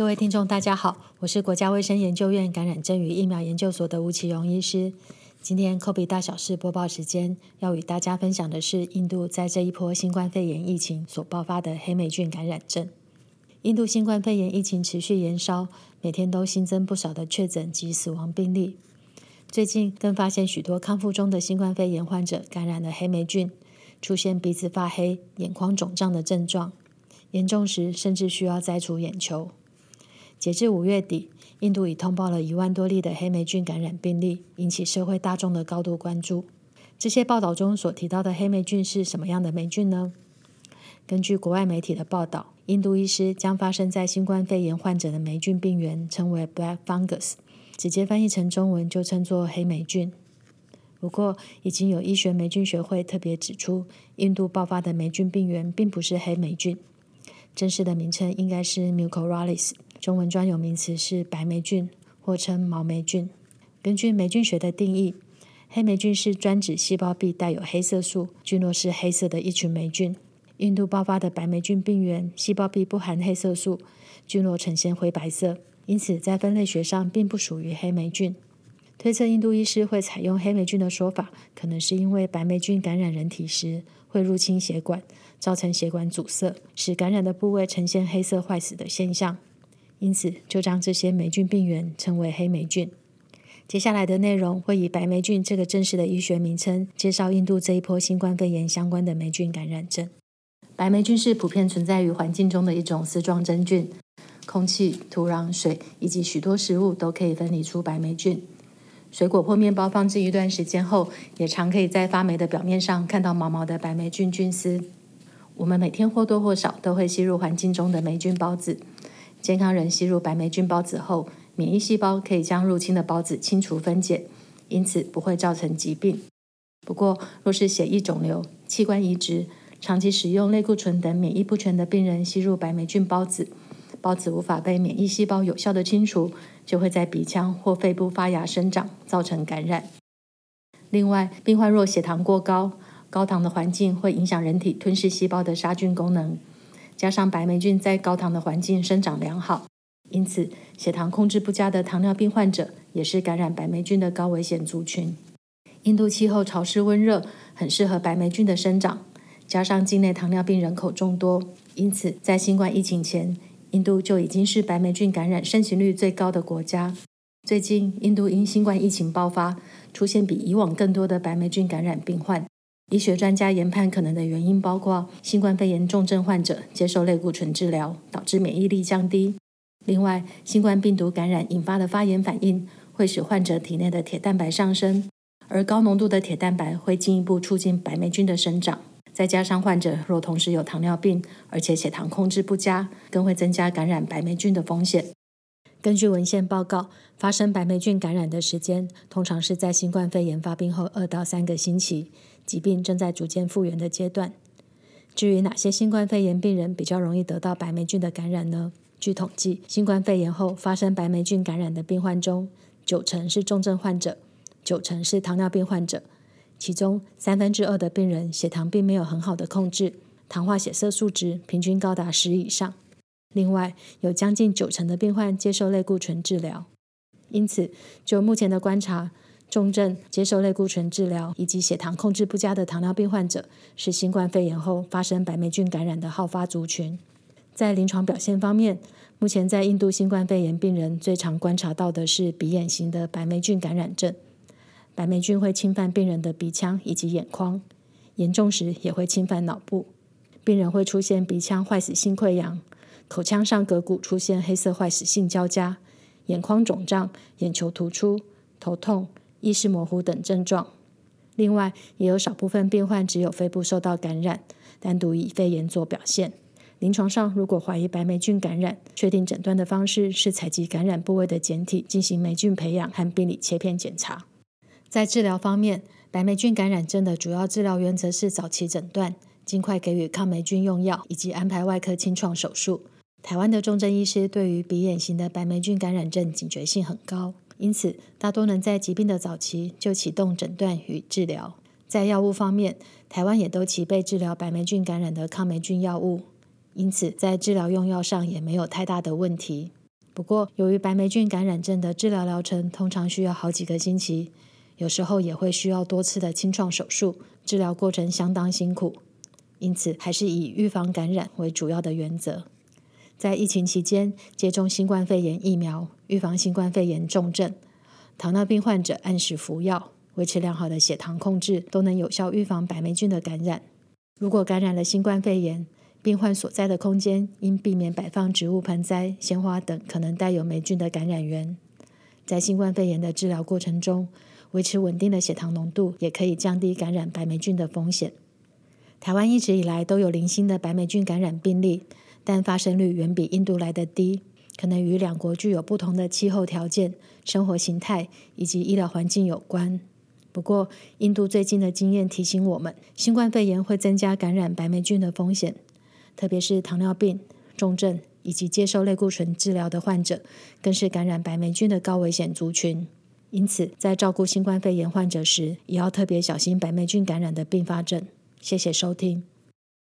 各位听众，大家好，我是国家卫生研究院感染症与疫苗研究所的吴奇荣医师。今天 COVID 大小事播报时间，要与大家分享的是印度在这一波新冠肺炎疫情所爆发的黑霉菌感染症。印度新冠肺炎疫情持续延烧，每天都新增不少的确诊及死亡病例。最近更发现许多康复中的新冠肺炎患者感染了黑霉菌，出现鼻子发黑、眼眶肿胀的症状，严重时甚至需要摘除眼球。截至五月底，印度已通报了一万多例的黑霉菌感染病例，引起社会大众的高度关注。这些报道中所提到的黑霉菌是什么样的霉菌呢？根据国外媒体的报道，印度医师将发生在新冠肺炎患者的霉菌病原称为 Black Fungus，直接翻译成中文就称作黑霉菌。不过，已经有医学霉菌学会特别指出，印度爆发的霉菌病原并不是黑霉菌，正式的名称应该是 Mucorales。中文专有名词是白霉菌，或称毛霉菌。根据霉菌学的定义，黑霉菌是专指细胞壁带有黑色素、菌落是黑色的一群霉菌。印度爆发的白霉菌病原，细胞壁不含黑色素，菌落呈现灰白色，因此在分类学上并不属于黑霉菌。推测印度医师会采用黑霉菌的说法，可能是因为白霉菌感染人体时会入侵血管，造成血管阻塞，使感染的部位呈现黑色坏死的现象。因此，就将这些霉菌病原称为黑霉菌。接下来的内容会以白霉菌这个正式的医学名称介绍印度这一波新冠肺炎相关的霉菌感染症。白霉菌是普遍存在于环境中的一种丝状真菌，空气、土壤、水以及许多食物都可以分离出白霉菌。水果或面包放置一段时间后，也常可以在发霉的表面上看到毛毛的白霉菌菌丝。我们每天或多或少都会吸入环境中的霉菌孢子。健康人吸入白霉菌孢子后，免疫细胞可以将入侵的孢子清除分解，因此不会造成疾病。不过，若是血液肿瘤、器官移植、长期使用类固醇等免疫不全的病人吸入白霉菌孢子，孢子无法被免疫细胞有效地清除，就会在鼻腔或肺部发芽生长，造成感染。另外，病患若血糖过高，高糖的环境会影响人体吞噬细胞的杀菌功能。加上白霉菌在高糖的环境生长良好，因此血糖控制不佳的糖尿病患者也是感染白霉菌的高危险族群。印度气候潮湿温热，很适合白霉菌的生长。加上境内糖尿病人口众多，因此在新冠疫情前，印度就已经是白霉菌感染盛行率最高的国家。最近，印度因新冠疫情爆发，出现比以往更多的白霉菌感染病患。医学专家研判可能的原因包括新冠肺炎重症患者接受类固醇治疗，导致免疫力降低。另外，新冠病毒感染引发的发炎反应会使患者体内的铁蛋白上升，而高浓度的铁蛋白会进一步促进白霉菌的生长。再加上患者若同时有糖尿病，而且血糖控制不佳，更会增加感染白霉菌的风险。根据文献报告，发生白霉菌感染的时间通常是在新冠肺炎发病后二到三个星期。疾病正在逐渐复原的阶段。至于哪些新冠肺炎病人比较容易得到白霉菌的感染呢？据统计，新冠肺炎后发生白霉菌感染的病患中，九成是重症患者，九成是糖尿病患者。其中三分之二的病人血糖并没有很好的控制，糖化血色素值平均高达十以上。另外，有将近九成的病患接受类固醇治疗。因此，就目前的观察，重症接受类固醇治疗以及血糖控制不佳的糖尿病患者，是新冠肺炎后发生白霉菌感染的好发族群。在临床表现方面，目前在印度新冠肺炎病人最常观察到的是鼻眼型的白霉菌感染症。白霉菌会侵犯病人的鼻腔以及眼眶，严重时也会侵犯脑部。病人会出现鼻腔坏死性溃疡，口腔上颌骨出现黑色坏死性交加，眼眶肿胀，眼球突出，头痛。意识模糊等症状。另外，也有少部分病患只有肺部受到感染，单独以肺炎做表现。临床上，如果怀疑白霉菌感染，确定诊断的方式是采集感染部位的检体进行霉菌培养和病理切片检查。在治疗方面，白霉菌感染症的主要治疗原则是早期诊断，尽快给予抗霉菌用药，以及安排外科清创手术。台湾的重症医师对于鼻眼型的白霉菌感染症警觉性很高。因此，大多能在疾病的早期就启动诊断与治疗。在药物方面，台湾也都齐备治疗白霉菌感染的抗霉菌药物，因此在治疗用药上也没有太大的问题。不过，由于白霉菌感染症的治疗疗程通常需要好几个星期，有时候也会需要多次的清创手术，治疗过程相当辛苦。因此，还是以预防感染为主要的原则。在疫情期间，接种新冠肺炎疫苗，预防新冠肺炎重症。糖尿病患者按时服药，维持良好的血糖控制，都能有效预防白霉菌的感染。如果感染了新冠肺炎，病患所在的空间应避免摆放植物盆栽、鲜花等可能带有霉菌的感染源。在新冠肺炎的治疗过程中，维持稳定的血糖浓度也可以降低感染白霉菌的风险。台湾一直以来都有零星的白霉菌感染病例，但发生率远比印度来得低，可能与两国具有不同的气候条件、生活形态以及医疗环境有关。不过，印度最近的经验提醒我们，新冠肺炎会增加感染白霉菌的风险。特别是糖尿病、重症以及接受类固醇治疗的患者，更是感染白霉菌的高危险族群。因此，在照顾新冠肺炎患者时，也要特别小心白霉菌感染的并发症。谢谢收听。